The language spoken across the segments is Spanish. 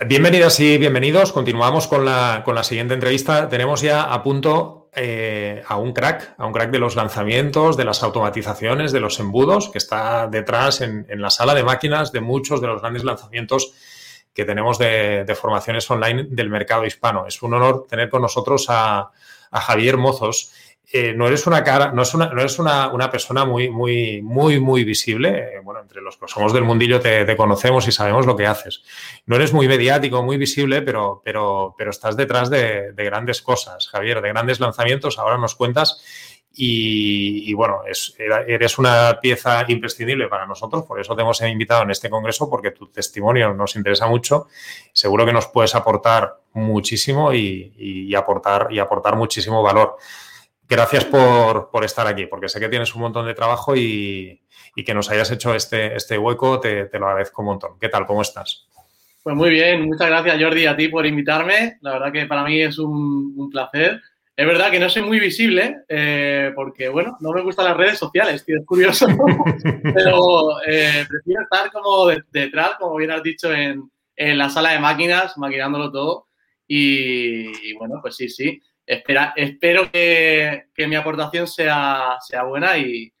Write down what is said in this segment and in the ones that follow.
Bienvenidas y bienvenidos. Continuamos con la, con la siguiente entrevista. Tenemos ya a punto eh, a un crack, a un crack de los lanzamientos, de las automatizaciones, de los embudos, que está detrás en, la sala de máquinas de muchos de los grandes lanzamientos que tenemos de, de, formaciones online del mercado hispano. Es un honor tener con nosotros a, a Javier Mozos. Eh, no eres una cara, no, es una, no eres una, una, persona muy, muy, muy, muy visible. Eh, bueno, entre los que somos del mundillo te, te, conocemos y sabemos lo que haces. No eres muy mediático, muy visible, pero, pero, pero estás detrás de, de grandes cosas, Javier, de grandes lanzamientos. Ahora nos cuentas. Y, bueno, es, eres una pieza imprescindible para nosotros, por eso te hemos invitado en este congreso, porque tu testimonio nos interesa mucho. Seguro que nos puedes aportar muchísimo y aportar, y aportar muchísimo valor gracias por, por, estar aquí, porque sé que tienes un montón de trabajo y, y que nos hayas hecho este, este hueco, te, te, lo agradezco un montón. ¿Qué tal? ¿Cómo estás? Pues muy bien, muchas gracias Jordi a ti por invitarme. La verdad que para mí es un, un placer. Es verdad que no soy muy visible eh, porque, bueno, no me gustan las redes sociales, tío, es curioso. Pero eh, prefiero estar como de, detrás, como bien has dicho, en, en, la sala de máquinas, maquinándolo todo. Y, y bueno, pues sí, sí espero que, que, mi aportación sea, sea buena y,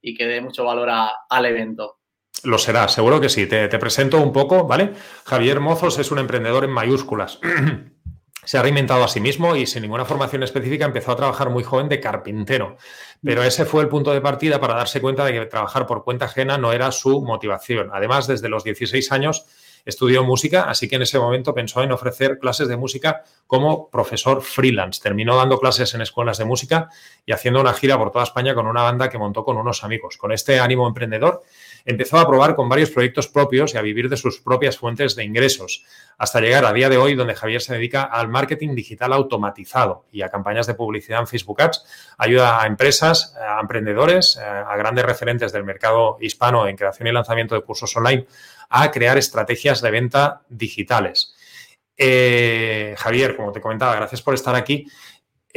y, que dé mucho valor a, al evento. Lo será, seguro que sí. Te, te, presento un poco, ¿vale? Javier Mozos es un emprendedor en mayúsculas. Se ha reinventado a sí mismo y sin ninguna formación específica empezó a trabajar muy joven de carpintero. Pero ese fue el punto de partida para darse cuenta de que trabajar por cuenta ajena no era su motivación. Además, desde los 16 años estudió música, así que en ese momento pensó en ofrecer clases de música como profesor freelance. Terminó dando clases en escuelas de música y haciendo una gira por toda España con una banda que montó con unos amigos. Con este ánimo emprendedor, empezó a probar con varios proyectos propios y a vivir de sus propias fuentes de ingresos, hasta llegar a día de hoy donde Javier se dedica al marketing digital automatizado y a campañas de publicidad en Facebook Ads. Ayuda a empresas, a emprendedores, a grandes referentes del mercado hispano en creación y lanzamiento de cursos online a crear estrategias de venta digitales. Eh, Javier, como te comentaba, gracias por estar aquí.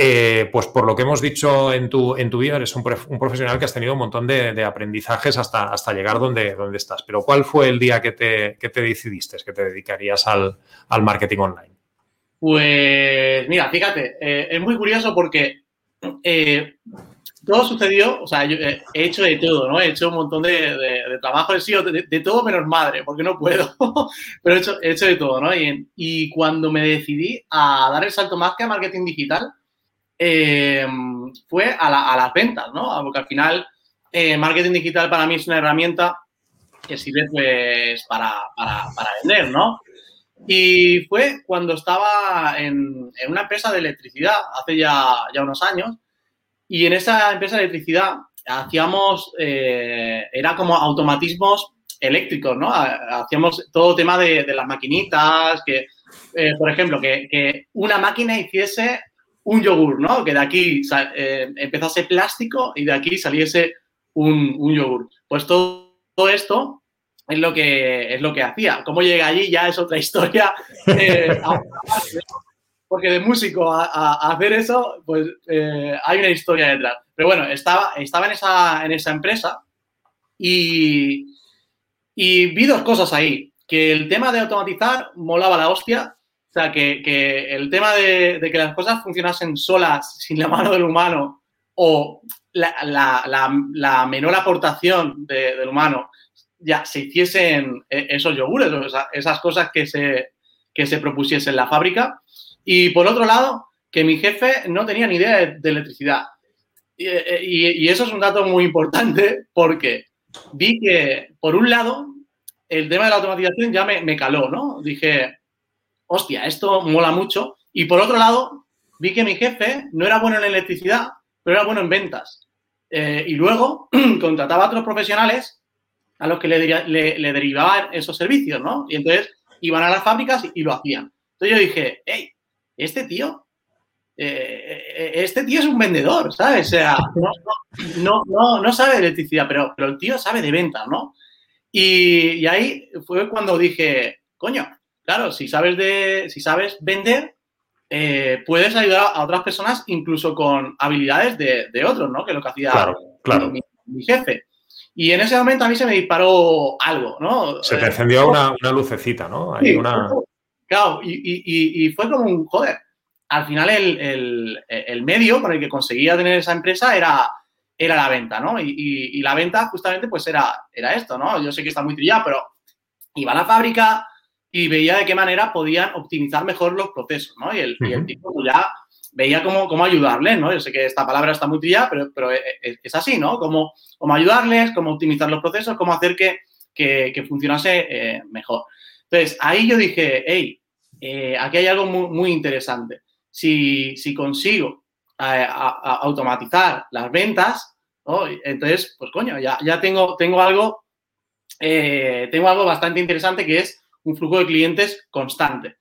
Eh, pues por lo que hemos dicho en tu, en tu vida, eres un, profesional que has tenido un montón de, aprendizajes hasta, hasta llegar donde, donde, estás. Pero ¿cuál fue el día que te, que te decidiste, que te dedicarías al, al, marketing online? Pues mira, fíjate, eh, es muy curioso porque todo sucedió, o sea, yo he hecho de todo, ¿no? He hecho un montón de, de, de trabajo, he sido de, de, todo menos madre, porque no puedo, pero he hecho, he hecho de todo, ¿no? Y, y, cuando me decidí a dar el salto más que a marketing digital, eh, fue a, la, a, las ventas, ¿no? Porque al final, eh, marketing digital para mí es una herramienta que sirve pues para, para, para vender, ¿no? Y fue cuando estaba en, en, una empresa de electricidad, hace ya, ya unos años, y en esa empresa de electricidad hacíamos, eh, era como automatismos eléctricos, ¿no? Hacíamos todo tema de, las maquinitas, que, eh, por ejemplo, que, una máquina hiciese un yogur, ¿no? Que de aquí eh, empezase plástico y de aquí saliese un, un yogur. Pues todo, esto es lo que es lo que hacía. Cómo llega allí ya es otra historia. Porque de músico a, a, a hacer eso, pues eh, hay una historia detrás. Pero bueno, estaba, estaba en, esa, en esa empresa y, y vi dos cosas ahí. Que el tema de automatizar molaba la hostia. O sea, que, que el tema de, de, que las cosas funcionasen solas, sin la mano del humano, o la, la, la, la menor aportación de, del humano, ya se hiciesen eh, esos yogures, o sea, esas cosas que se, que se propusiesen en la fábrica, y por otro lado, que mi jefe no tenía ni idea de, electricidad. Y, eso es un dato muy importante porque vi que, por un lado, el tema de la automatización ya me, caló, ¿no? Dije, hostia, esto mola mucho. Y por otro lado, vi que mi jefe no era bueno en electricidad, pero era bueno en ventas. Eh, y luego contrataba a otros profesionales a los que le, derivaban esos servicios, ¿no? Y entonces iban a las fábricas y, y lo hacían. Entonces yo dije, hey, este tío, eh, este tío es un vendedor, ¿sabes? O sea, no, no, no, sabe de electricidad, pero, pero, el tío sabe de ventas, ¿no? Y, y, ahí fue cuando dije, coño, claro, si sabes, de, si sabes vender, eh, puedes ayudar a otras personas incluso con habilidades de, de otros, ¿no? Que es lo que hacía claro, claro. Mi, mi, jefe. Y en ese momento a mí se me disparó algo, ¿no? Se te encendió una, una lucecita, ¿no? Hay sí, una... Claro, y, fue como un, joder, al final el, medio con el que conseguía tener esa empresa era, era la venta, ¿no? Y, la venta justamente pues era, era esto, ¿no? Yo sé que está muy trillado, pero iba a la fábrica y veía de qué manera podían optimizar mejor los procesos, ¿no? Y el, tipo pues, ya veía cómo, cómo ayudarles, ¿no? Yo sé que esta palabra está muy trillada, pero, pero es, así, ¿no? Cómo, cómo ayudarles, cómo optimizar los procesos, cómo hacer que, que, funcionase eh, mejor. Entonces, ahí yo dije, hey, eh, aquí hay algo muy, interesante. Si, consigo eh, automatizar las ventas, entonces, pues coño, ya, ya tengo, tengo, algo, tengo algo bastante interesante que es un flujo de clientes constante.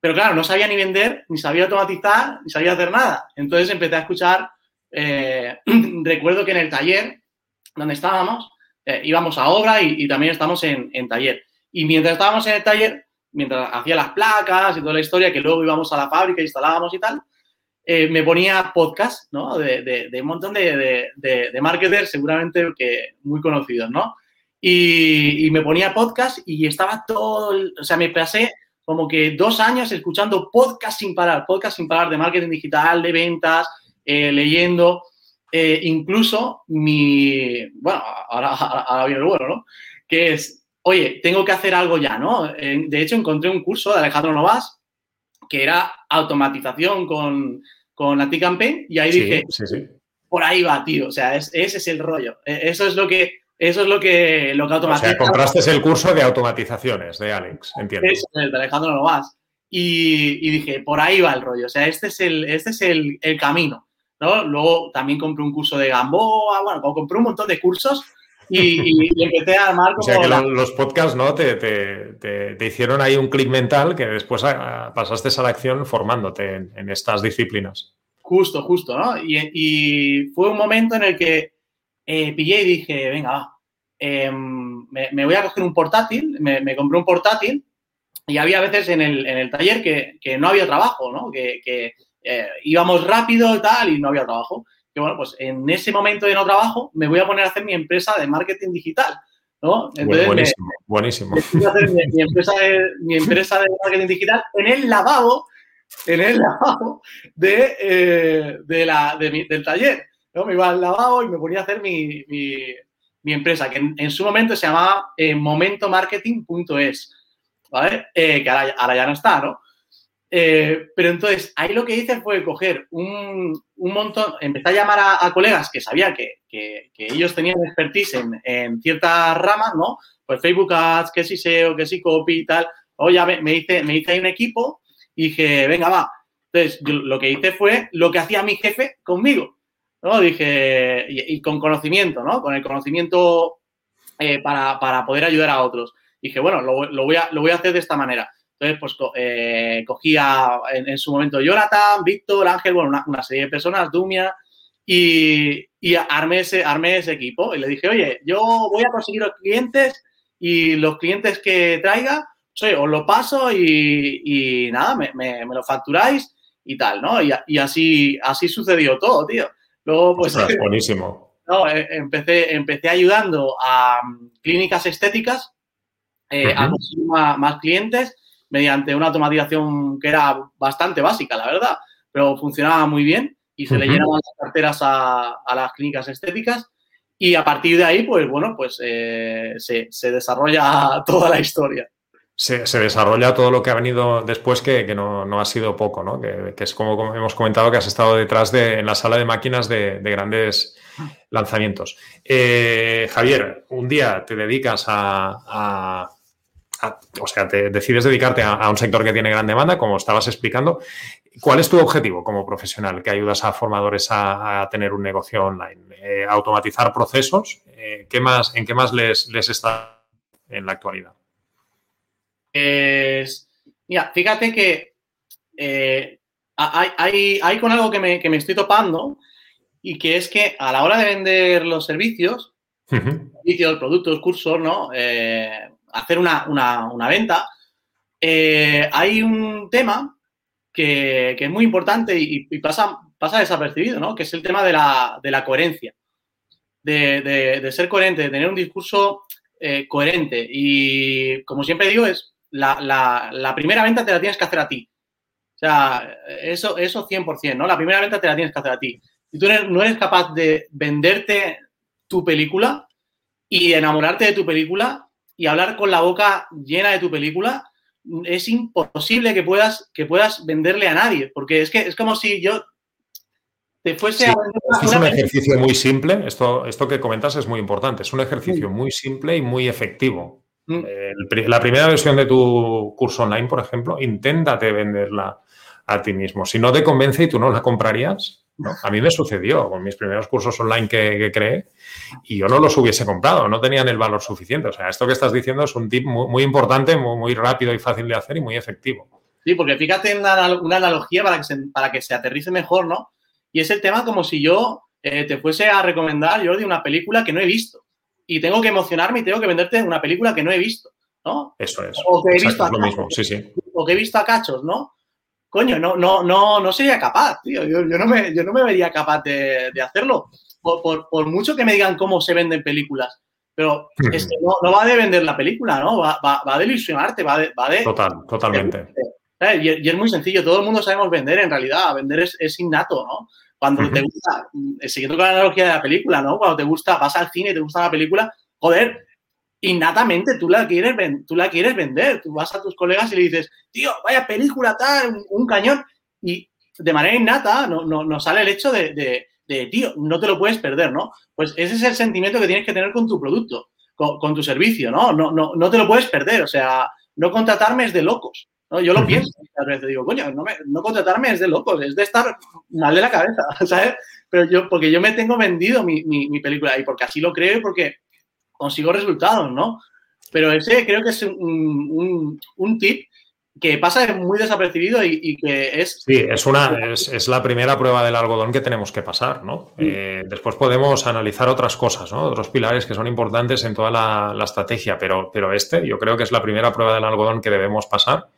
Pero claro, no sabía ni vender, ni sabía automatizar, ni sabía hacer nada. Entonces empecé a escuchar, recuerdo que en el taller donde estábamos, eh, íbamos a obra y, también estamos en, taller. Y mientras estábamos en el taller, mientras hacía las placas y toda la historia, que luego íbamos a la fábrica, instalábamos y tal, eh, me ponía podcast, ¿no? De, un montón de, de, marketers, seguramente que muy conocidos, ¿no? Y, me ponía podcast y estaba todo, o sea, me pasé como que dos años escuchando podcast sin parar, podcast sin parar de marketing digital, de ventas, eh, leyendo. Eh, incluso mi, bueno, ahora, ahora viene el bueno, ¿no? Que es, oye, tengo que hacer algo ya, ¿no? de hecho, encontré un curso de Alejandro Novas que era automatización con, con Campaign y ahí dije, por ahí va, tío, o sea, ese es el rollo. E, eso es lo que, eso es lo que, lo que automatiza. O sea, compraste el curso de automatizaciones de Alex, entiendo. Es el de Alejandro Novas. Y, y, dije, por ahí va el rollo, o sea, este es el, este es el, el camino. ¿no? Luego también compré un curso de Gamboa, bueno, compré un montón de cursos y, empecé a armar como... O sea que los podcasts, ¿no? Te, te, hicieron ahí un clic mental que después pasaste a la acción formándote en, estas disciplinas. Justo, justo, ¿no? Y, fue un momento en el que eh, pillé y dije, venga, em, me, voy a coger un portátil, me, compré un portátil y había veces en el, en el taller que, que, no había trabajo, ¿no? Que, que, eh, íbamos rápido y tal y no había trabajo. Que bueno, pues en ese momento de no trabajo me voy a poner a hacer mi empresa de marketing digital. ¿no? buenísimo, buenísimo. hacer mi, empresa de, mi empresa de marketing digital en el lavabo, en el lavabo de, eh, de la, del taller. ¿no? Me iba al lavabo y me ponía a hacer mi, mi, empresa, que en, su momento se llamaba eh, momentomarketing.es, ¿vale? que ahora, ahora, ya no está, ¿no? Eh, pero entonces, ahí lo que hice fue coger un, montón, empecé a llamar a, colegas que sabía que, ellos tenían expertise en, ciertas ramas, ¿no? Pues Facebook Ads, que si SEO, que si copy y tal. O ya me, hice, me hice ahí un equipo y dije, venga, va. Entonces, lo que hice fue lo que hacía mi jefe conmigo, ¿no? Dije, y, con conocimiento, ¿no? Con el conocimiento eh, para, poder ayudar a otros. Dije, bueno, lo, voy a, lo voy a hacer de esta manera. Entonces, pues eh, cogía en, su momento Jonathan, Víctor, Ángel, bueno, una, serie de personas, Dumia, y, y armé, ese, armé ese equipo. Y le dije, oye, yo voy a conseguir los clientes y los clientes que traiga, os lo paso y, nada, me, me, lo facturáis y tal, ¿no? Y, así, así sucedió todo, tío. Luego, pues... buenísimo. No, eh, empecé, empecé ayudando a mm, clínicas estéticas eh, a conseguir más clientes mediante una automatización que era bastante básica, la verdad, pero funcionaba muy bien y se le llenaban las carteras a, las clínicas estéticas y a partir de ahí, pues bueno, pues eh, se, desarrolla toda la historia. Se, desarrolla todo lo que ha venido después, que, no, ha sido poco, ¿no? Que, es como, hemos comentado que has estado detrás de, en la sala de máquinas de, grandes lanzamientos. Eh, Javier, un día te dedicas a o sea, te decides dedicarte a, un sector que tiene gran demanda, como estabas explicando. ¿Cuál es tu objetivo como profesional que ayudas a formadores a, tener un negocio online? Eh, ¿Automatizar procesos? Eh, ¿qué más, ¿En qué más les, les está en la actualidad? mira, fíjate que eh, hay, hay, con algo que me, que me, estoy topando y que es que a la hora de vender los servicios, servicios, productos, cursos, ¿no? Hacer una, venta, eh, hay un tema que, es muy importante y, pasa, pasa desapercibido, ¿no? Que es el tema de la, coherencia, de, ser coherente, de tener un discurso eh, coherente. Y como siempre digo, es la, primera venta te la tienes que hacer a ti. O sea, eso, eso 100%, ¿no? La primera venta te la tienes que hacer a ti. Si tú no eres capaz de venderte tu película y enamorarte de tu película y hablar con la boca llena de tu película, es imposible que puedas, que puedas venderle a nadie, porque es que es como si yo te fuese a Es un ejercicio muy simple, esto, esto que comentas es muy importante, es un ejercicio muy simple y muy efectivo. Mm. la primera versión de tu curso online, por ejemplo, inténtate venderla a ti mismo. Si no te convence y tú no la comprarías, a mí me sucedió con mis primeros cursos online que, creé y yo no los hubiese comprado, no tenían el valor suficiente. O sea, esto que estás diciendo es un tip muy, importante, muy, rápido y fácil de hacer y muy efectivo. Sí, porque fíjate en una, analogía para que, se, para que se aterrice mejor, ¿no? Y es el tema como si yo eh, te fuese a recomendar, yo, de una película que no he visto. Y tengo que emocionarme y tengo que venderte una película que no he visto, ¿no? Eso es. O que he visto a lo mismo, sí, sí. O que he visto a cachos, ¿no? coño, no, no, no, no sería capaz, tío. Yo, no, me, yo no me vería capaz de, hacerlo. Por, mucho que me digan cómo se venden películas. Pero es que no, va de vender la película, ¿no? Va, va, de ilusionarte, va de, va de. Total, totalmente. Y, es muy sencillo, todo el mundo sabemos vender en realidad, vender es, innato, ¿no? Cuando te gusta, eh, siguiendo con la analogía de la película, ¿no? Cuando te gusta, vas al cine y te gusta la película, joder, innatamente tú la quieres, tú la quieres vender. Tú vas a tus colegas y le dices, tío, vaya película tal, un, cañón. Y de manera innata no, no, sale el hecho de, de, tío, no te lo puedes perder, ¿no? Pues ese es el sentimiento que tienes que tener con tu producto, con, tu servicio, ¿no? No, ¿no? no te lo puedes perder. O sea, no contratarme es de locos. ¿no? Yo lo pienso a veces, digo, coño, no, no, contratarme es de locos, es de estar mal de la cabeza, ¿sabes? Pero yo, porque yo me tengo vendido mi, mi, mi película y porque así lo creo y porque consigo resultados, ¿no? Pero ese creo que es un, tip que pasa muy desapercibido y, que es... Sí, es, una, es, la primera prueba del algodón que tenemos que pasar, ¿no? Eh, después podemos analizar otras cosas, ¿no? Otros pilares que son importantes en toda la, estrategia, pero, pero este yo creo que es la primera prueba del algodón que debemos pasar.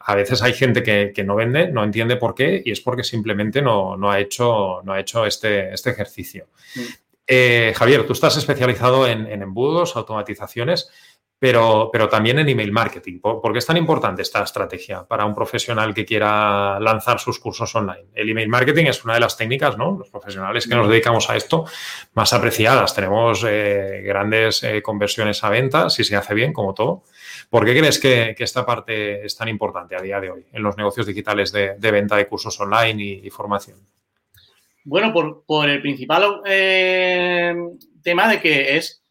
A veces hay gente que, no vende, no entiende por qué y es porque simplemente no, ha, hecho, no ha hecho este, este ejercicio. Eh, Javier, tú estás especializado en, embudos, automatizaciones, pero, pero, también en email marketing. ¿Por, qué es tan importante esta estrategia para un profesional que quiera lanzar sus cursos online? El email marketing es una de las técnicas, ¿no? Los profesionales que nos dedicamos a esto, más apreciadas. Tenemos eh, grandes eh, conversiones a venta, si se hace bien, como todo. ¿Por qué crees que, esta parte es tan importante a día de hoy en los negocios digitales de, venta de cursos online y formación? Bueno, por, el principal eh, tema de que es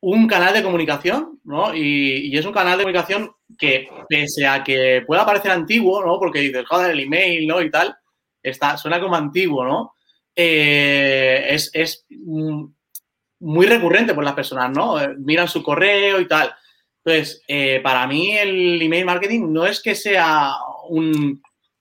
un canal de comunicación, ¿no? Y, es un canal de comunicación que, pese a que pueda parecer antiguo, ¿no? Porque dices, joder, el email, ¿no? Y tal, está, suena como antiguo, ¿no? Eh, es, muy recurrente por las personas, ¿no? Eh, miran su correo y tal. Entonces, para mí el email marketing no es que sea un,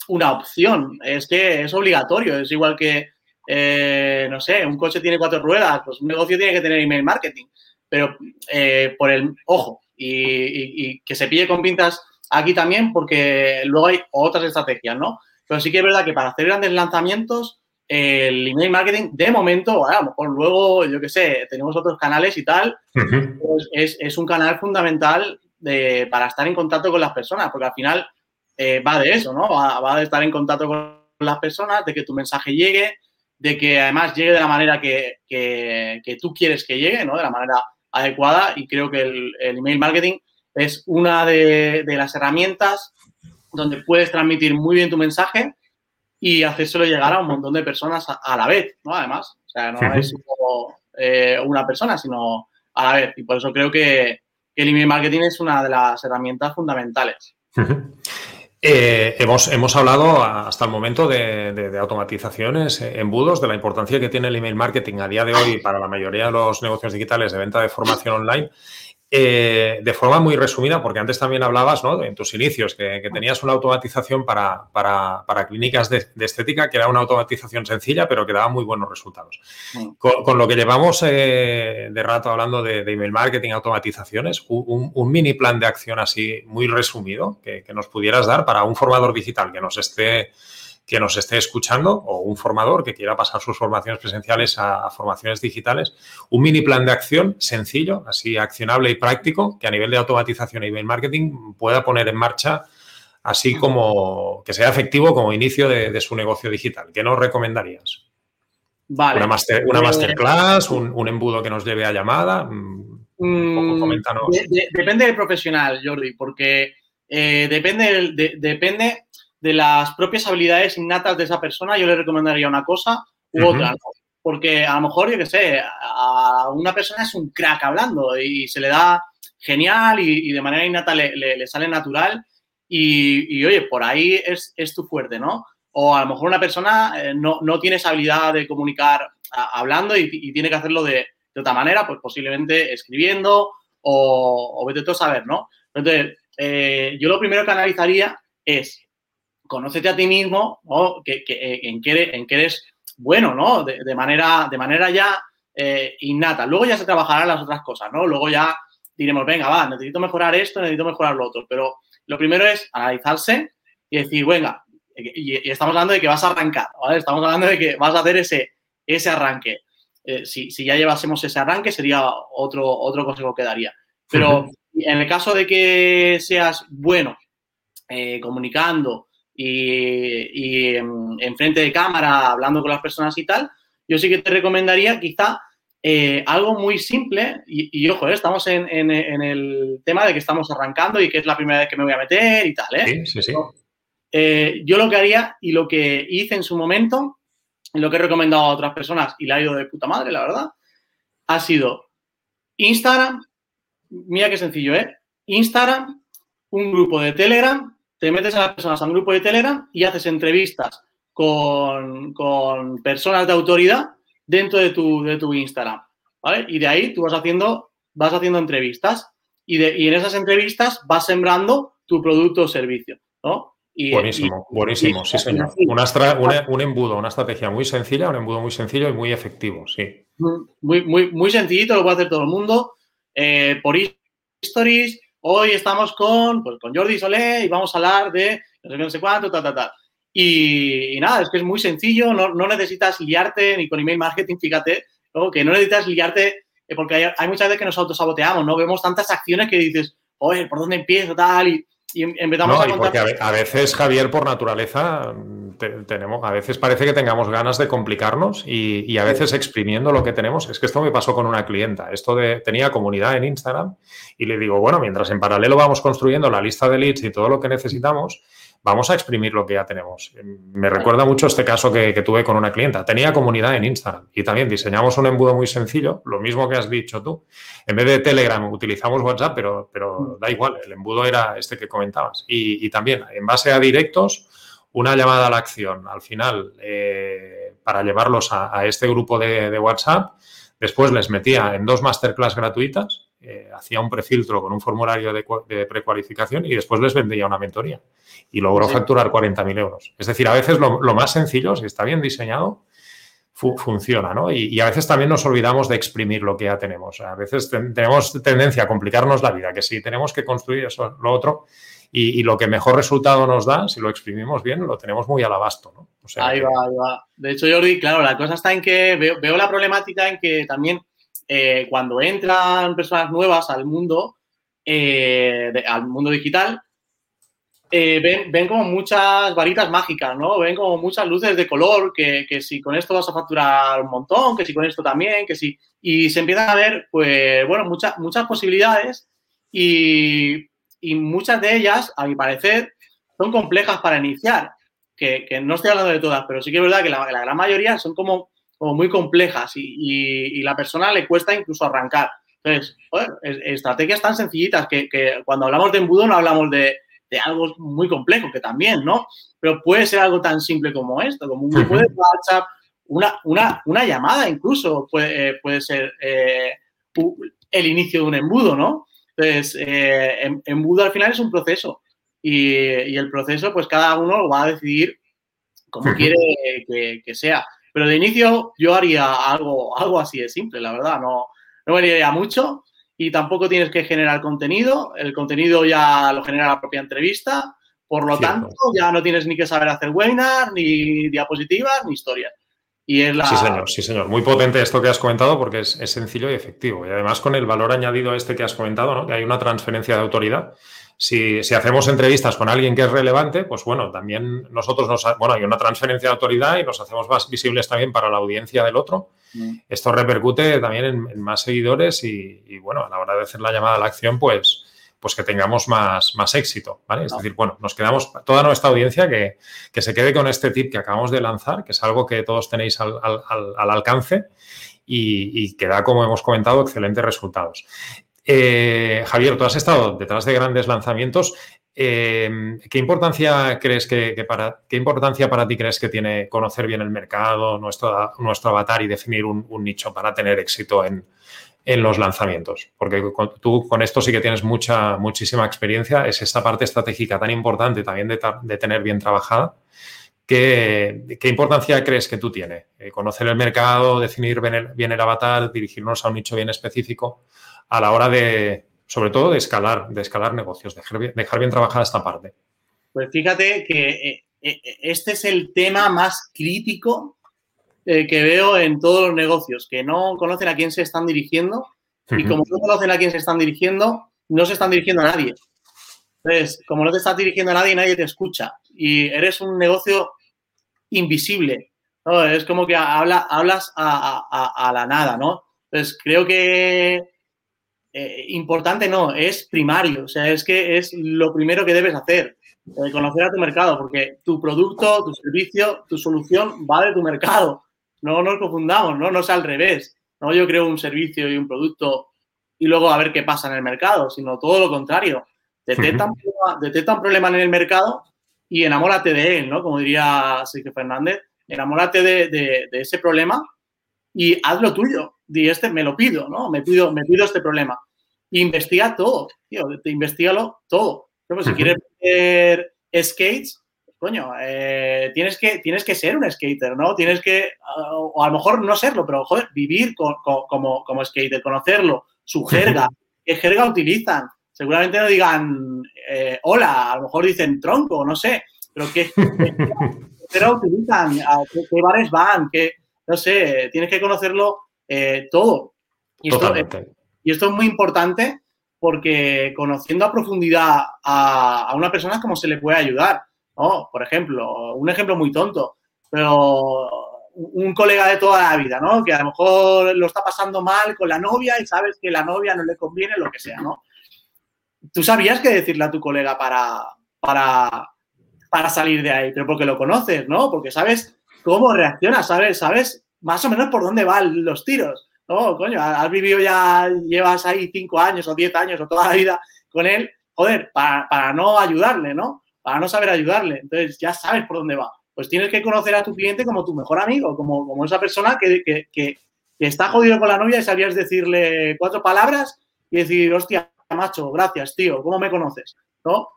una opción, es que es obligatorio, es igual que, eh, no sé, un coche tiene cuatro ruedas, pues un negocio tiene que tener email marketing, pero eh, por el, ojo, y, que se pille con pintas aquí también porque luego hay otras estrategias, ¿no? Pero sí que es verdad que para hacer grandes lanzamientos, el email marketing, de momento, a lo mejor luego, yo qué sé, tenemos otros canales y tal, pues es, es, un canal fundamental de, para estar en contacto con las personas, porque al final eh, va de eso, ¿no? Va, de estar en contacto con las personas, de que tu mensaje llegue, de que además llegue de la manera que, tú quieres que llegue, ¿no? De la manera adecuada y creo que el, email marketing es una de, las herramientas donde puedes transmitir muy bien tu mensaje y hacérselo llegar a un montón de personas a, la vez, ¿no? Además, o sea, no es eh, una persona, sino a la vez. Y por eso creo que, el email marketing es una de las herramientas fundamentales. Eh, hemos, hemos, hablado hasta el momento de, automatizaciones, eh, embudos, de la importancia que tiene el email marketing a día de hoy para la mayoría de los negocios digitales de venta de formación online. Eh, de forma muy resumida, porque antes también hablabas ¿no? en tus inicios que, tenías una automatización para, para, clínicas de, estética, que era una automatización sencilla, pero que daba muy buenos resultados. Mm. Con, lo que llevamos eh, de rato hablando de, email marketing, automatizaciones, un, mini plan de acción así muy resumido que, nos pudieras dar para un formador digital que nos esté que nos esté escuchando o un formador que quiera pasar sus formaciones presenciales a, formaciones digitales, un mini plan de acción sencillo, así accionable y práctico, que a nivel de automatización y email marketing pueda poner en marcha así como que sea efectivo como inicio de, su negocio digital. ¿Qué nos recomendarías? Vale. Una, una masterclass, un, embudo que nos lleve a llamada. Mm, un coméntanos. depende del profesional, Jordi, porque eh, depende, de, depende de las propias habilidades innatas de esa persona. Yo le recomendaría una cosa u otra. Porque a lo mejor, yo qué sé, a una persona es un crack hablando y se le da genial y, de manera innata le, sale natural. Y, oye, por ahí es, tu fuerte, ¿no? O a lo mejor una persona eh, no, tiene esa habilidad de comunicar hablando y, tiene que hacerlo de, otra manera, pues posiblemente escribiendo o, o vete tú a saber, ¿no? Entonces, eh, yo lo primero que analizaría es, conócete a ti mismo, que, en, qué, en eres bueno, ¿no? De, manera, de manera ya eh, innata. Luego ya se trabajarán las otras cosas, ¿no? Luego ya diremos, venga, va, necesito mejorar esto, necesito mejorar lo otro. Pero lo primero es analizarse y decir, venga, y, estamos hablando de que vas a arrancar, ¿vale? Estamos hablando de que vas a hacer ese, ese arranque. Eh, si, ya llevásemos ese arranque, sería otro, otro consejo que daría. Pero en el caso de que seas bueno eh, comunicando y, en, frente de cámara, hablando con las personas y tal, yo sí que te recomendaría quizá eh, algo muy simple, y, ojo, eh, estamos en, el tema de que estamos arrancando y que es la primera vez que me voy a meter y tal, ¿eh? Sí, sí, sí. yo lo que haría y lo que hice en su momento, y lo que he recomendado a otras personas y la ha ido de puta madre, la verdad, ha sido Instagram, mira qué sencillo, ¿eh? Instagram, un grupo de Telegram, te metes a las personas a un grupo de Telegram y haces entrevistas con, personas de autoridad dentro de tu, de tu Instagram, ¿vale? Y de ahí tú vas haciendo, vas haciendo entrevistas y, de, y en esas entrevistas vas sembrando tu producto o servicio, ¿no? buenísimo, buenísimo, sí señor. un embudo, una estrategia muy sencilla, un embudo muy sencillo y muy efectivo, sí. Muy, muy, muy sencillito, lo puede hacer todo el mundo. Eh, por Stories, hoy estamos con, pues, con Jordi Solé y vamos a hablar de no sé, no sé cuánto, tal, tal, tal. Y, nada, es que es muy sencillo, no, no, necesitas liarte ni con email marketing, fíjate, que no necesitas liarte, eh, porque hay, hay, muchas veces que nos autosaboteamos, ¿no? Vemos tantas acciones que dices, oye, ¿por dónde empiezo? Tal, y, y empezamos a contar... porque a, veces, Javier, por naturaleza, tenemos, a veces parece que tengamos ganas de complicarnos y, a veces exprimiendo lo que tenemos. Es que esto me pasó con una clienta. Esto de tenía comunidad en Instagram y le digo, bueno, mientras en paralelo vamos construyendo la lista de leads y todo lo que necesitamos, vamos a exprimir lo que ya tenemos. Me recuerda mucho este caso que, tuve con una clienta. Tenía comunidad en Instagram y también diseñamos un embudo muy sencillo, lo mismo que has dicho tú. En vez de Telegram utilizamos WhatsApp, pero, pero da igual, el embudo era este que comentabas. Y, también, en base a directos, una llamada a la acción al final eh, para llevarlos a, este grupo de, de WhatsApp. Después les metía en dos masterclass gratuitas eh, hacía un prefiltro con un formulario de, precualificación y después les vendía una mentoría. Y logró facturar 40.000 euros. Es decir, a veces lo, más sencillo, si está bien diseñado, funciona, ¿no? Y, a veces también nos olvidamos de exprimir lo que ya tenemos. A veces tenemos tendencia a complicarnos la vida, que si tenemos que construir eso, lo otro, y, lo que mejor resultado nos da, si lo exprimimos bien, lo tenemos muy al abasto, ¿no? ahí va, ahí va. De hecho, Jordi, claro, la cosa está en que veo la problemática en que también eh, cuando entran personas nuevas al mundo, eh, al mundo digital, eh, ven, como muchas varitas mágicas, ¿no? Ven como muchas luces de color, que, si con esto vas a facturar un montón, que si con esto también, que si... Y se empiezan a ver, pues, bueno, muchas, muchas posibilidades y, muchas de ellas, a mi parecer, son complejas para iniciar. Que, no estoy hablando de todas, pero sí que es verdad que la gran mayoría son como como muy complejas y, la persona le cuesta incluso arrancar. Entonces, estrategias tan sencillitas que, cuando hablamos de embudo no hablamos de, algo muy complejo, que también, ¿no? Pero puede ser algo tan simple como esto, como un grupo de WhatsApp, una, una, una, llamada incluso puede, eh, puede ser eh, el inicio de un embudo, ¿no? Entonces, eh, em, embudo al final es un proceso y, el proceso, pues cada uno va a decidir cómo quiere que sea. Pero de inicio yo haría algo, algo así de simple, la verdad, no, no me mucho y tampoco tienes que generar contenido, el contenido ya lo genera la propia entrevista, Por lo tanto, ya no tienes ni que saber hacer webinar, ni diapositivas, ni historias. Y es la... Sí, señor, sí, señor. Muy potente esto que has comentado porque es, sencillo y efectivo. Y además con el valor añadido este que has comentado, ¿no? que hay una transferencia de autoridad. Si, hacemos entrevistas con alguien que es relevante, pues bueno, también nosotros nos... Bueno, hay una transferencia de autoridad y nos hacemos más visibles también para la audiencia del otro. Mm. Esto repercute también en, más seguidores y, y, bueno, a la hora de hacer la llamada a la acción, pues pues que tengamos más, más éxito, ¿vale? Es decir, bueno, nos quedamos, toda nuestra audiencia que, se quede con este tip que acabamos de lanzar, que es algo que todos tenéis al, alcance y, que da, como hemos comentado, excelentes resultados. Eh, Javier, tú has estado detrás de grandes lanzamientos. Eh, ¿Qué importancia crees que, para qué importancia para ti crees que tiene conocer bien el mercado, nuestro, nuestro avatar y definir un nicho para tener éxito en, en los lanzamientos, porque tú con esto sí que tienes mucha, muchísima experiencia, es esta parte estratégica tan importante también de, tener bien trabajada. ¿Qué, ¿Qué, importancia crees que tú tienes? Eh, conocer el mercado, definir bien el, avatar, dirigirnos a un nicho bien específico a la hora de, sobre todo, de escalar, de escalar negocios, dejar bien, dejar bien trabajada esta parte. Pues fíjate que eh, eh, este es el tema más crítico eh, que veo en todos los negocios, que no conocen a quién se están dirigiendo y como no conocen a quién se están dirigiendo, no se están dirigiendo a nadie. Entonces, como no te estás dirigiendo a nadie, nadie te escucha y eres un negocio invisible. Es como que habla, hablas a, la nada, ¿no? Entonces, creo que eh, importante no, es primario, o sea, es que es lo primero que debes hacer, eh, conocer a tu mercado, porque tu producto, tu servicio, tu solución va de tu mercado. No nos confundamos, ¿no? No es al revés. No yo creo un servicio y un producto y luego a ver qué pasa en el mercado, sino todo lo contrario. Detecta, un, problema, en el mercado y enamórate de él, ¿no? Como diría Sergio Fernández, enamórate de, ese problema y haz lo tuyo. Di, este me lo pido, ¿no? Me pido, me pido este problema. investiga todo, tío, te investigalo todo. si quieres ver skates, coño, eh, tienes, que, tienes que ser un skater, ¿no? Tienes que, o a lo mejor no serlo, pero joder, vivir como, como skater, conocerlo, su jerga, qué jerga utilizan. Seguramente no digan eh, hola, a lo mejor dicen tronco, no sé, pero qué, jerga utilizan, qué, bares van, qué, no sé, tienes que conocerlo eh, todo. Y esto, y esto es muy importante porque conociendo a profundidad a, a una persona, ¿cómo se le puede ayudar? ¿no? Por ejemplo, un ejemplo muy tonto, pero un colega de toda la vida, ¿no? Que a lo mejor lo está pasando mal con la novia y sabes que la novia no le conviene, lo que sea, ¿no? Tú sabías qué decirle a tu colega para, para, para salir de ahí, pero porque lo conoces, ¿no? Porque sabes cómo reacciona, sabes, sabes más o menos por dónde van los tiros. No, coño, has vivido ya, llevas ahí cinco años o diez años o toda la vida con él, joder, para, para no ayudarle, ¿no? para no saber ayudarle. Entonces ya sabes por dónde va. Pues tienes que conocer a tu cliente como tu mejor amigo, como, como esa persona que, que, está jodido con la novia y sabías decirle cuatro palabras y decir, hostia, macho, gracias, tío, ¿cómo me conoces? ¿No?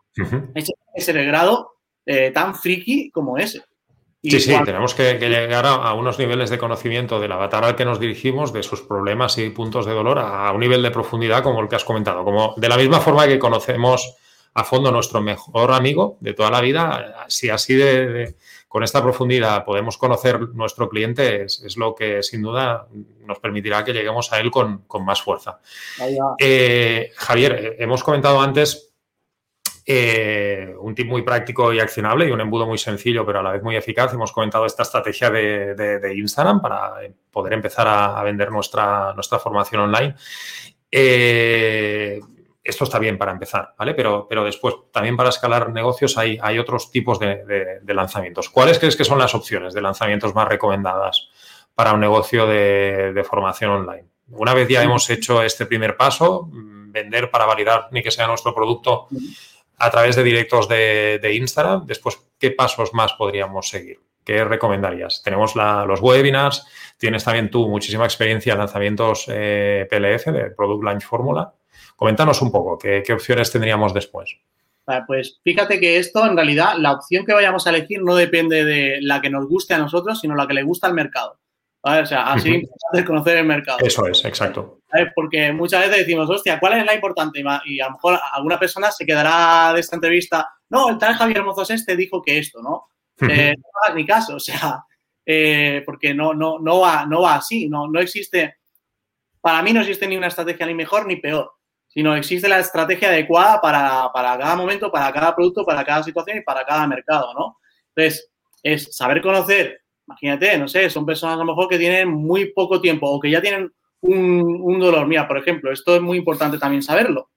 ese es el grado eh, tan friki como ese. Sí, sí, tenemos que, llegar a, unos niveles de conocimiento del avatar al que nos dirigimos, de sus problemas y puntos de dolor, a un nivel de profundidad como el que has comentado. Como de la misma forma que conocemos a fondo nuestro mejor amigo de toda la vida. Si así de, con esta profundidad podemos conocer nuestro cliente, es, lo que sin duda nos permitirá que lleguemos a él con, más fuerza. Eh, Javier, hemos comentado antes eh, un tip muy práctico y accionable y un embudo muy sencillo, pero a la vez muy eficaz. Hemos comentado esta estrategia de, Instagram para poder empezar a, vender nuestra, nuestra formación online esto está bien para empezar, ¿vale? Pero, pero después, también para escalar negocios hay, hay otros tipos de, lanzamientos. ¿Cuáles crees que son las opciones de lanzamientos más recomendadas para un negocio de, formación online? Una vez ya hemos hecho este primer paso, mm, vender para validar ni que sea nuestro producto a través de directos de, Instagram, después, ¿qué pasos más podríamos seguir? ¿Qué recomendarías? Tenemos los webinars, tienes también tú muchísima experiencia en lanzamientos eh, PLF, de Product Launch Formula. Coméntanos un poco, ¿qué, opciones tendríamos después? Pues fíjate que esto, en realidad, la opción que vayamos a elegir no depende de la que nos guste a nosotros, sino la que le gusta al mercado. O sea, así es conocer el mercado. Eso es, exacto. Porque muchas veces decimos, hostia, ¿cuál es la importante? Y a lo mejor alguna persona se quedará de esta entrevista, no, el tal Javier Mozos este dijo que esto, ¿no? Eh, no hagas ni caso, o sea, eh, porque no, no, no, va, no va así, no, no existe, para mí no existe ni una estrategia ni mejor ni peor, sino existe la estrategia adecuada para, para cada momento, para cada producto, para cada situación y para cada mercado, ¿no? Entonces, es saber conocer, imagínate, no sé, son personas a lo mejor que tienen muy poco tiempo o que ya tienen un, dolor. Mira, por ejemplo, esto es muy importante también saberlo.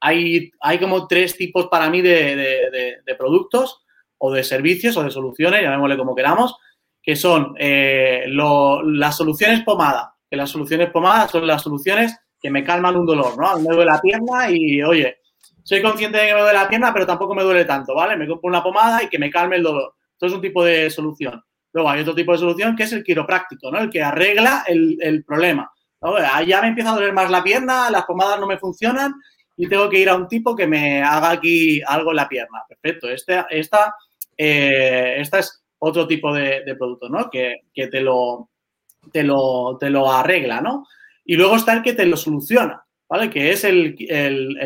Hay, hay como tres tipos para mí de, productos o de servicios o de soluciones, llamémosle como queramos, que son eh, las soluciones pomada. Que las soluciones pomada son las soluciones que me calman un dolor, ¿no? Me duele la pierna y, oye, soy consciente de que me duele la pierna, pero tampoco me duele tanto, ¿vale? Me compro una pomada y que me calme el dolor. Esto es un tipo de solución. Luego hay otro tipo de solución que es el quiropráctico, ¿no? El que arregla el, problema. Ya me empieza a doler más la pierna, las pomadas no me funcionan y tengo que ir a un tipo que me haga aquí algo en la pierna. Perfecto. Este, esta, eh, esta es otro tipo de, producto, ¿no? Que, te, lo, te, lo, te lo arregla, ¿no? Y luego está el que te lo soluciona, ¿vale? Que es el,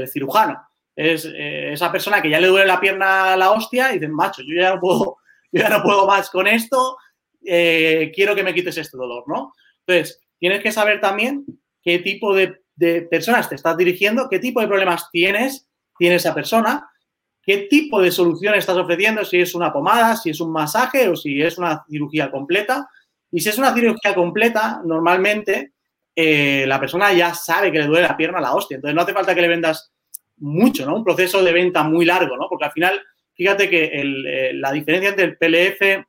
cirujano. Es eh, esa persona que ya le duele la pierna a la hostia y dice, macho, yo ya no puedo yo ya no puedo más con esto, eh, quiero que me quites este dolor, ¿no? Entonces, tienes que saber también qué tipo de, personas te estás dirigiendo, qué tipo de problemas tienes, tiene esa persona, qué tipo de solución estás ofreciendo, si es una pomada, si es un masaje o si es una cirugía completa. Y si es una cirugía completa, normalmente eh, la persona ya sabe que le duele la pierna a la hostia. Entonces no hace falta que le vendas mucho, ¿no? Un proceso de venta muy largo, ¿no? Porque al final fíjate que eh, la diferencia entre el PLF,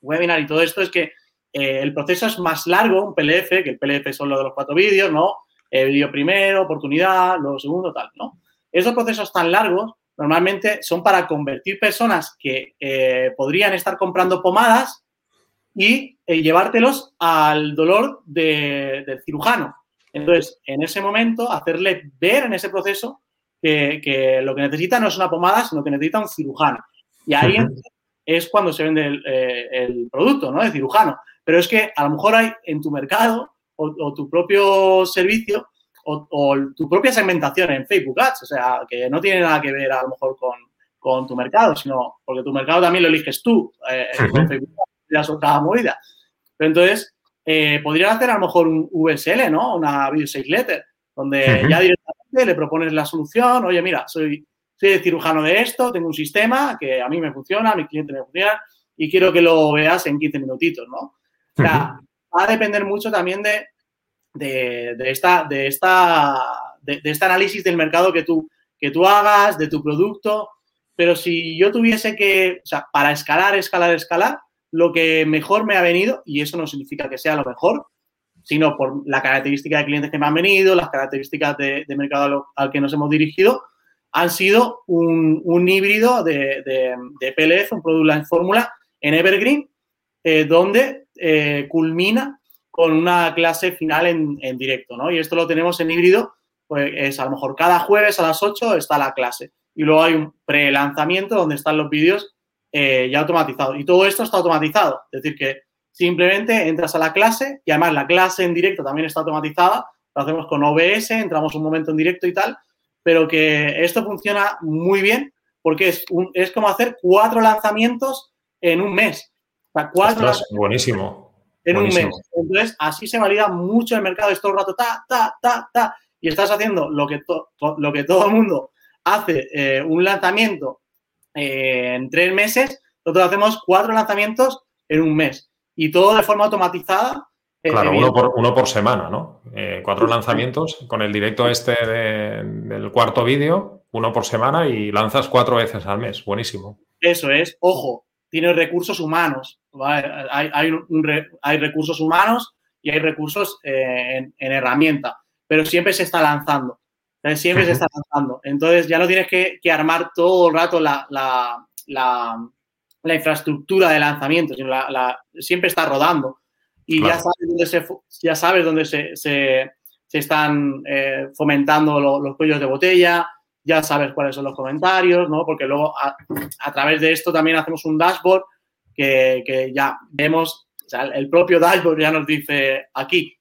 webinar y todo esto es que eh, el proceso es más largo, un PLF, que el PLF son los de los cuatro vídeos, ¿no? El vídeo primero, oportunidad, luego segundo, tal, ¿no? Esos procesos tan largos normalmente son para convertir personas que eh, podrían estar comprando pomadas y llevártelos al dolor del cirujano. Entonces, en ese momento, hacerle ver en ese proceso que, lo que necesita no es una pomada, sino que necesita un cirujano. Y ahí es cuando se vende eh, el, producto, ¿no? De cirujano. Pero es que a lo mejor hay en tu mercado o, tu propio servicio o, tu propia segmentación en Facebook Ads, o sea, que no tiene nada que ver a lo mejor con, tu mercado, sino porque tu mercado también lo eliges tú. Eh, en Facebook ya son cada movida. Pero entonces, eh, podrías hacer a lo mejor un VSL, ¿no? Una video sales letter, donde ya directamente le propones la solución, oye, mira, soy, soy cirujano de esto, tengo un sistema que a mí me funciona, a mi cliente me funciona y quiero que lo veas en 15 minutitos, ¿no? O sea, va a depender mucho también de, de, esta, de, esta, de, este análisis del mercado que tú, que tú hagas, de tu producto, pero si yo tuviese que, o sea, para escalar, escalar, escalar, lo que mejor me ha venido, y eso no significa que sea lo mejor, sino por la característica de clientes que me han venido, las características de, mercado al, que nos hemos dirigido, han sido un, híbrido de, de, PLF, un Product Line Fórmula en Evergreen, eh, donde eh, culmina con una clase final en, directo, ¿no? Y esto lo tenemos en híbrido, pues es a lo mejor cada jueves a las 8 está la clase. Y luego hay un pre-lanzamiento donde están los vídeos eh, ya automatizados. Y todo esto está automatizado. Es decir, que Simplemente entras a la clase y además la clase en directo también está automatizada. Lo hacemos con OBS, entramos un momento en directo y tal, pero que esto funciona muy bien porque es, es como hacer cuatro lanzamientos en un mes. cuatro buenísimo. En un mes. Entonces, así se valida mucho el mercado. Es todo el rato, ta, ta, ta, ta. Y estás haciendo lo que, lo que todo el mundo hace, eh, un lanzamiento eh, en tres meses. Nosotros hacemos cuatro lanzamientos en un mes y todo de forma automatizada. Eh, claro, uno por, uno por semana, ¿no? Eh, cuatro lanzamientos con el directo este del cuarto vídeo, uno por semana y lanzas cuatro veces al mes. Buenísimo. Eso es. Ojo, tiene recursos humanos. Hay, hay, recursos humanos y hay recursos eh, en, herramienta, pero siempre se está lanzando. Siempre se está lanzando. Entonces ya no tienes que, armar todo el rato la, la infraestructura de lanzamiento, sino la, siempre está rodando. Y ya sabes dónde se, ya sabes dónde se, se, están eh, fomentando los cuellos de botella, ya sabes cuáles son los comentarios, ¿no? Porque luego a, través de esto también hacemos un dashboard que, que ya vemos, o sea, el propio dashboard ya nos dice aquí.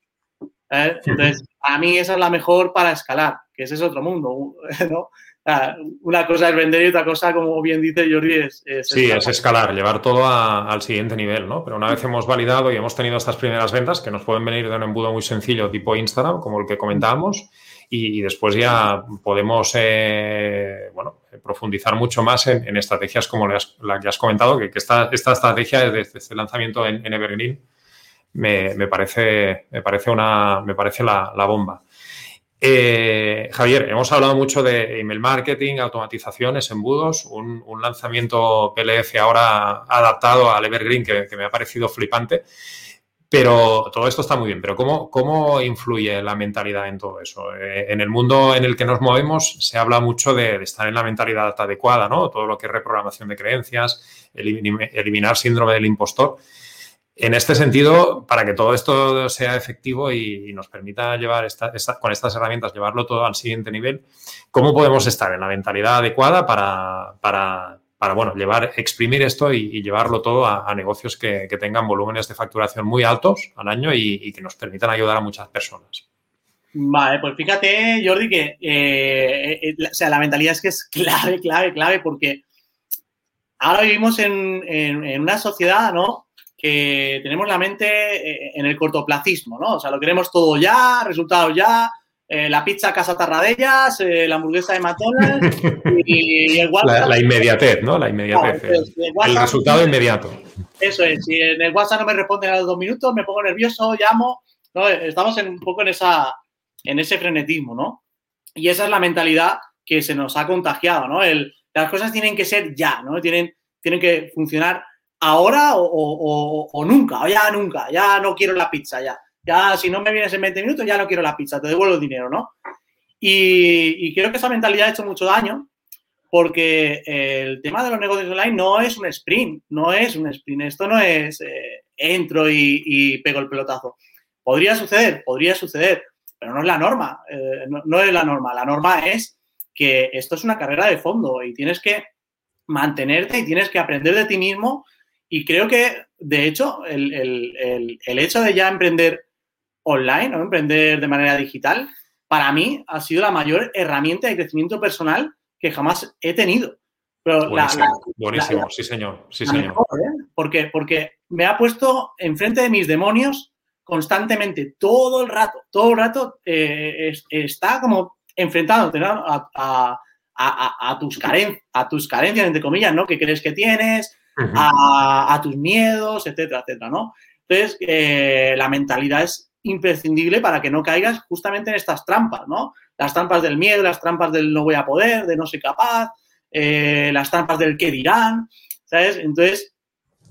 ¿eh? Entonces, a mí esa es la mejor para escalar, que ese es otro mundo, ¿no? Una cosa es vender y otra cosa, como bien dice Jordi, es... sí, escalar. es escalar, llevar todo al siguiente nivel, ¿no? Pero una vez hemos validado y hemos tenido estas primeras ventas, que nos pueden venir de un embudo muy sencillo tipo Instagram, como el que comentábamos, y, después ya podemos, eh, bueno, profundizar mucho más en, estrategias como la que has comentado, que, esta, esta, estrategia desde este lanzamiento en, Evergreen me, parece, me parece, una, me parece la, bomba. Eh, Javier, hemos hablado mucho de email marketing, automatizaciones, embudos, un, un lanzamiento PLF ahora adaptado al Evergreen que, me ha parecido flipante. Pero todo esto está muy bien, pero ¿cómo, cómo influye la mentalidad en todo eso? Eh, en el mundo en el que nos movemos se habla mucho de, estar en la mentalidad adecuada, ¿no? Todo lo que es reprogramación de creencias, eliminar síndrome del impostor. En este sentido, para que todo esto sea efectivo y, nos permita llevar con estas herramientas, llevarlo todo al siguiente nivel, ¿cómo podemos estar en la mentalidad adecuada para, para bueno, llevar, exprimir esto y, llevarlo todo a, negocios que, tengan volúmenes de facturación muy altos al año y, que nos permitan ayudar a muchas personas. Vale, pues fíjate, Jordi, que eh, eh, o sea, la mentalidad es que es clave, clave, clave, porque ahora vivimos en, una sociedad, ¿no? Que tenemos la mente eh, en el cortoplacismo, ¿no? O sea, lo queremos todo ya, resultados ya, eh, la pizza Casa Tarradellas, eh, la hamburguesa de McDonald's y, el WhatsApp. La, inmediatez, ¿no? La inmediatez. el, resultado inmediato. Eso es. Si en el WhatsApp no me responden a los dos minutos, me pongo nervioso, llamo. ¿no? Estamos en, un poco en, esa, en ese frenetismo, ¿no? Y esa es la mentalidad que se nos ha contagiado, ¿no? El, las cosas tienen que ser ya, ¿no? Tienen, tienen que funcionar ahora o, o, nunca, ya nunca, ya no quiero la pizza, ya. Ya, si no me vienes en 20 minutos, ya no quiero la pizza, te devuelvo el dinero, ¿no? Y, creo que esa mentalidad ha hecho mucho daño porque el tema de los negocios online no es un sprint, no es un sprint. Esto no es eh, entro y, pego el pelotazo. Podría suceder, podría suceder, pero no es la norma. Eh, no, es la norma. La norma es que esto es una carrera de fondo y tienes que mantenerte y tienes que aprender de ti mismo. Y creo que, de hecho, el, el hecho de ya emprender online o emprender de manera digital, para mí ha sido la mayor herramienta de crecimiento personal que jamás he tenido. Pero buenísimo, sí señor, sí señor. ¿eh? porque, porque me ha puesto enfrente de mis demonios constantemente, todo el rato, todo el rato eh, está como enfrentándote a, tus carencias, a tus carencias, entre comillas, ¿no? Que crees que tienes, a, tus miedos, etcétera, etcétera, ¿no? Entonces, eh, la mentalidad es imprescindible para que no caigas justamente en estas trampas, ¿no? Las trampas del miedo, las trampas del no voy a poder, de no soy capaz, eh, las trampas del qué dirán, ¿sabes? Entonces,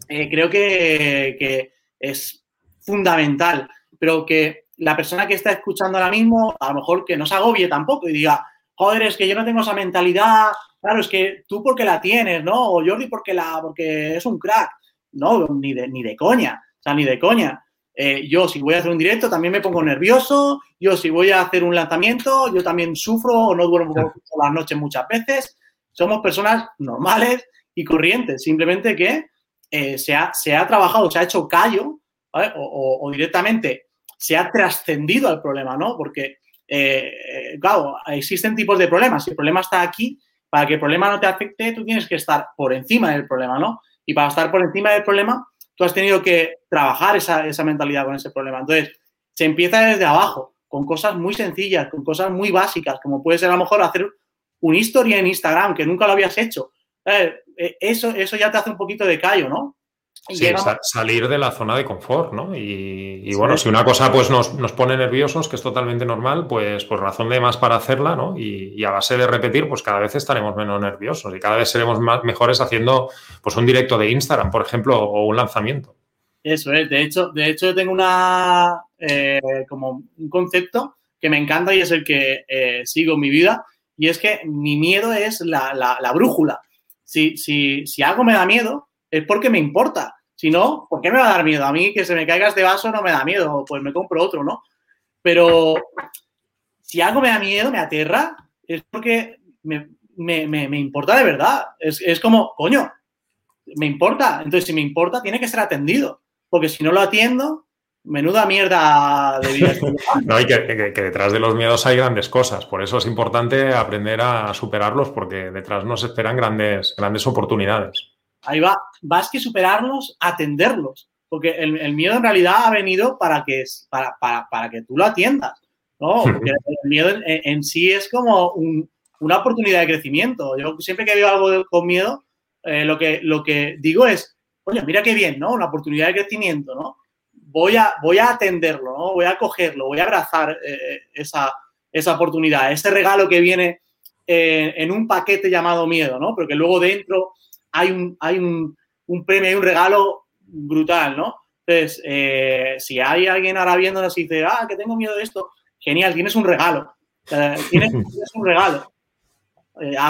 eh, creo que, es fundamental, pero que la persona que está escuchando ahora mismo, a lo mejor que no se agobie tampoco y diga, joder, es que yo no tengo esa mentalidad, claro, es que tú porque la tienes, ¿no? O Jordi porque, la, porque es un crack. No, ni de, ni de coña, o sea, ni de coña. Eh, yo si voy a hacer un directo también me pongo nervioso, yo si voy a hacer un lanzamiento, yo también sufro o no duermo por las noches muchas veces. Somos personas normales y corrientes, simplemente que eh, se, ha, se, ha, trabajado, se ha hecho callo o, directamente se ha trascendido al problema, ¿no? Porque, eh, claro, existen tipos de problemas. Si el problema está aquí, para que el problema no te afecte, tú tienes que estar por encima del problema, ¿no? Y para estar por encima del problema, tú has tenido que trabajar esa, esa mentalidad con ese problema. Entonces, se empieza desde abajo, con cosas muy sencillas, con cosas muy básicas, como puede ser a lo mejor hacer una historia en Instagram que nunca lo habías hecho. Eh, eso, eso ya te hace un poquito de callo, ¿no? Sí, salir de la zona de confort, ¿no? Y, bueno, si una cosa pues nos, pone nerviosos, que es totalmente normal, pues, pues razón de más para hacerla, ¿no? Y, a base de repetir, pues cada vez estaremos menos nerviosos y cada vez seremos más, mejores haciendo pues un directo de Instagram, por ejemplo, o un lanzamiento. Eso es, de hecho, de hecho tengo una eh, como un concepto que me encanta y es el que eh, sigo en mi vida, y es que mi miedo es la, la brújula. Si, si, si algo me da miedo, es porque me importa. Si no, ¿por qué me va a dar miedo? A mí que se me caiga este vaso no me da miedo, pues me compro otro, ¿no? Pero si algo me da miedo, me aterra, es porque me, importa de verdad. Es, como, coño, me importa. Entonces, si me importa, tiene que ser atendido. Porque si no lo atiendo, menuda mierda de vida. no, y que, detrás de los miedos hay grandes cosas. Por eso es importante aprender a superarlos, porque detrás nos esperan grandes, grandes oportunidades. Ahí va. Vas que superarlos, atenderlos. Porque el, miedo en realidad ha venido para que, para, para, que tú lo atiendas. ¿no? Porque el miedo en, sí es como una oportunidad de crecimiento. Yo siempre que veo algo con miedo, eh, lo, que, lo que digo es, oye, mira qué bien, ¿no? Una oportunidad de crecimiento, ¿no? voy a, voy a atenderlo, ¿no? voy a cogerlo, voy a abrazar eh, esa, esa, oportunidad, ese regalo que viene eh, en un paquete llamado miedo, ¿no? Porque luego dentro hay un, hay un, un premio y un regalo brutal, ¿no? Entonces, eh, si hay alguien ahora viéndonos y dice, ah, que tengo miedo de esto, genial, tienes un regalo. tienes, un regalo.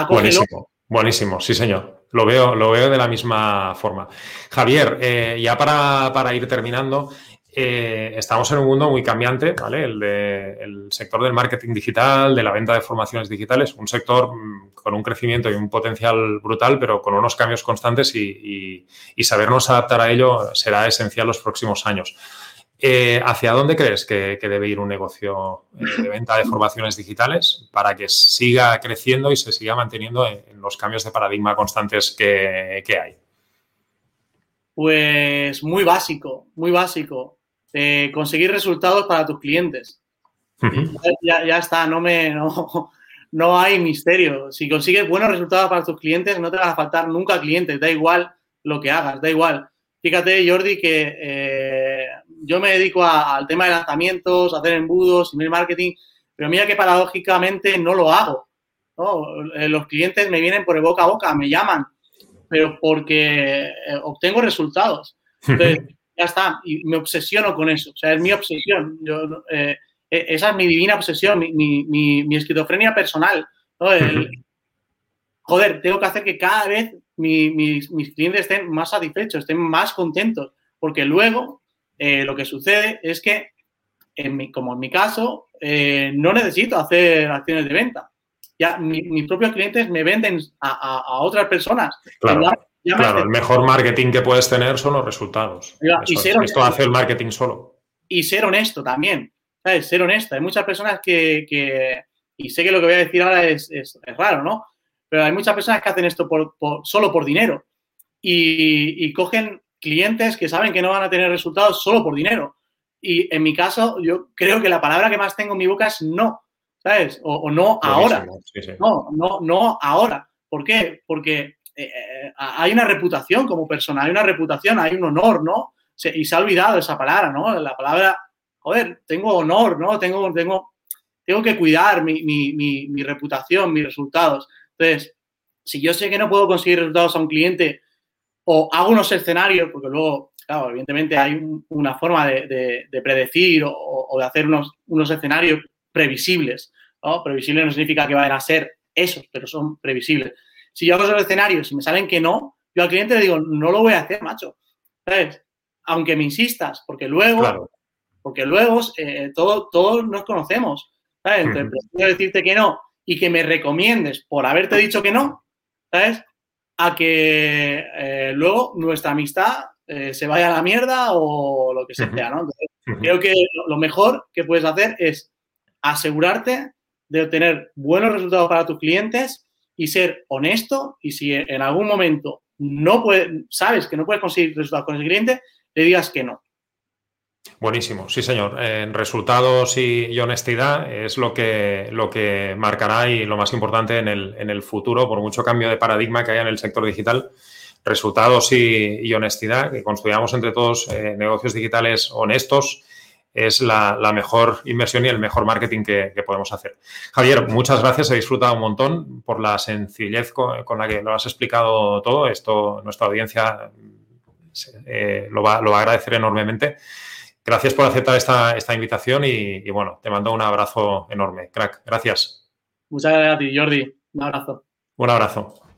buenísimo, buenísimo, sí, señor. Lo veo, lo veo de la misma forma. Javier, ya para, para, ir terminando, eh, estamos en un mundo muy cambiante, ¿vale? El, de, sector del marketing digital, de la venta de formaciones digitales, un sector mm, con un crecimiento y un potencial brutal, pero con unos cambios constantes y, sabernos adaptar a ello será esencial los próximos años. Eh, ¿Hacia dónde crees que, debe ir un negocio eh, de venta de formaciones digitales para que siga creciendo y se siga manteniendo en, los cambios de paradigma constantes que hay? Pues muy básico, muy básico eh, conseguir resultados para tus clientes. ya, está, no, me, no, hay misterio. Si consigues buenos resultados para tus clientes, no te van a faltar nunca clientes, da igual lo que hagas, da igual. Fíjate, Jordi, que eh, yo me dedico al tema de lanzamientos, a hacer embudos, email marketing, pero mira que paradójicamente no lo hago. Eh, los clientes me vienen por el boca a boca, me llaman, pero porque obtengo resultados. Entonces, ya está, y me obsesiono con eso, o sea, es mi obsesión, yo, eh, e, esa es mi divina obsesión, mi, mi, mi, esquizofrenia personal, joder, tengo que hacer que cada vez mis, mis, clientes estén más satisfechos, estén más contentos, porque luego eh, lo que sucede es que, en mi, como en mi caso, eh, no necesito hacer acciones de venta. Ya mis propios clientes me venden a, a, otras personas. Claro claro, el mejor marketing que puedes tener son los resultados. esto hace el marketing solo. Y ser honesto también, ¿sabes? Ser honesto. Hay muchas personas que, y sé que lo que voy a decir ahora es, raro, ¿no? Pero hay muchas personas que hacen esto por, solo por dinero y, cogen clientes que saben que no van a tener resultados solo por dinero. Y en mi caso, yo creo que la palabra que más tengo en mi boca es no, ¿sabes? O, no ahora. No, no, no ahora. ¿Por qué? Porque eh, eh, hay una reputación como persona, hay una reputación, hay un honor, ¿no? y se ha olvidado esa palabra, ¿no? La palabra, joder, tengo honor, ¿no? Tengo, tengo, tengo que cuidar mi, mi, reputación, mis resultados. Entonces, si yo sé que no puedo conseguir resultados a un cliente o hago unos escenarios, porque luego, claro, evidentemente hay una forma de, predecir o, de hacer unos, unos escenarios previsibles, ¿no? Previsibles no significa que vayan a ser esos, pero son previsibles. Si yo hago esos escenarios y me salen que no, yo al cliente le digo, no lo voy a hacer, macho. ¿Sabes? Aunque me insistas, porque luego, porque luego eh, todo, todos nos conocemos. ¿Sabes? Entonces, prefiero decirte que no y que me recomiendes por haberte dicho que no, ¿sabes? A que eh, luego nuestra amistad eh, se vaya a la mierda o lo que sea, ¿no? Entonces, creo que lo mejor que puedes hacer es asegurarte de obtener buenos resultados para tus clientes y ser honesto y si en algún momento no puede, sabes que no puedes conseguir resultados con el cliente, le digas que no. Buenísimo, sí señor. Resultados y, honestidad es lo que, lo que marcará y lo más importante en el, en el, futuro, por mucho cambio de paradigma que haya en el sector digital. Resultados y, honestidad, que construyamos entre todos eh, negocios digitales honestos, es la, mejor inversión y el mejor marketing que, podemos hacer. Javier, muchas gracias, he disfrutado un montón por la sencillez con, la que lo has explicado todo. Esto nuestra audiencia eh, lo, va, a agradecer enormemente. Gracias por aceptar esta, invitación y, y, bueno, te mando un abrazo enorme. Crack, gracias. Muchas gracias a ti, Jordi. Un abrazo. Un abrazo.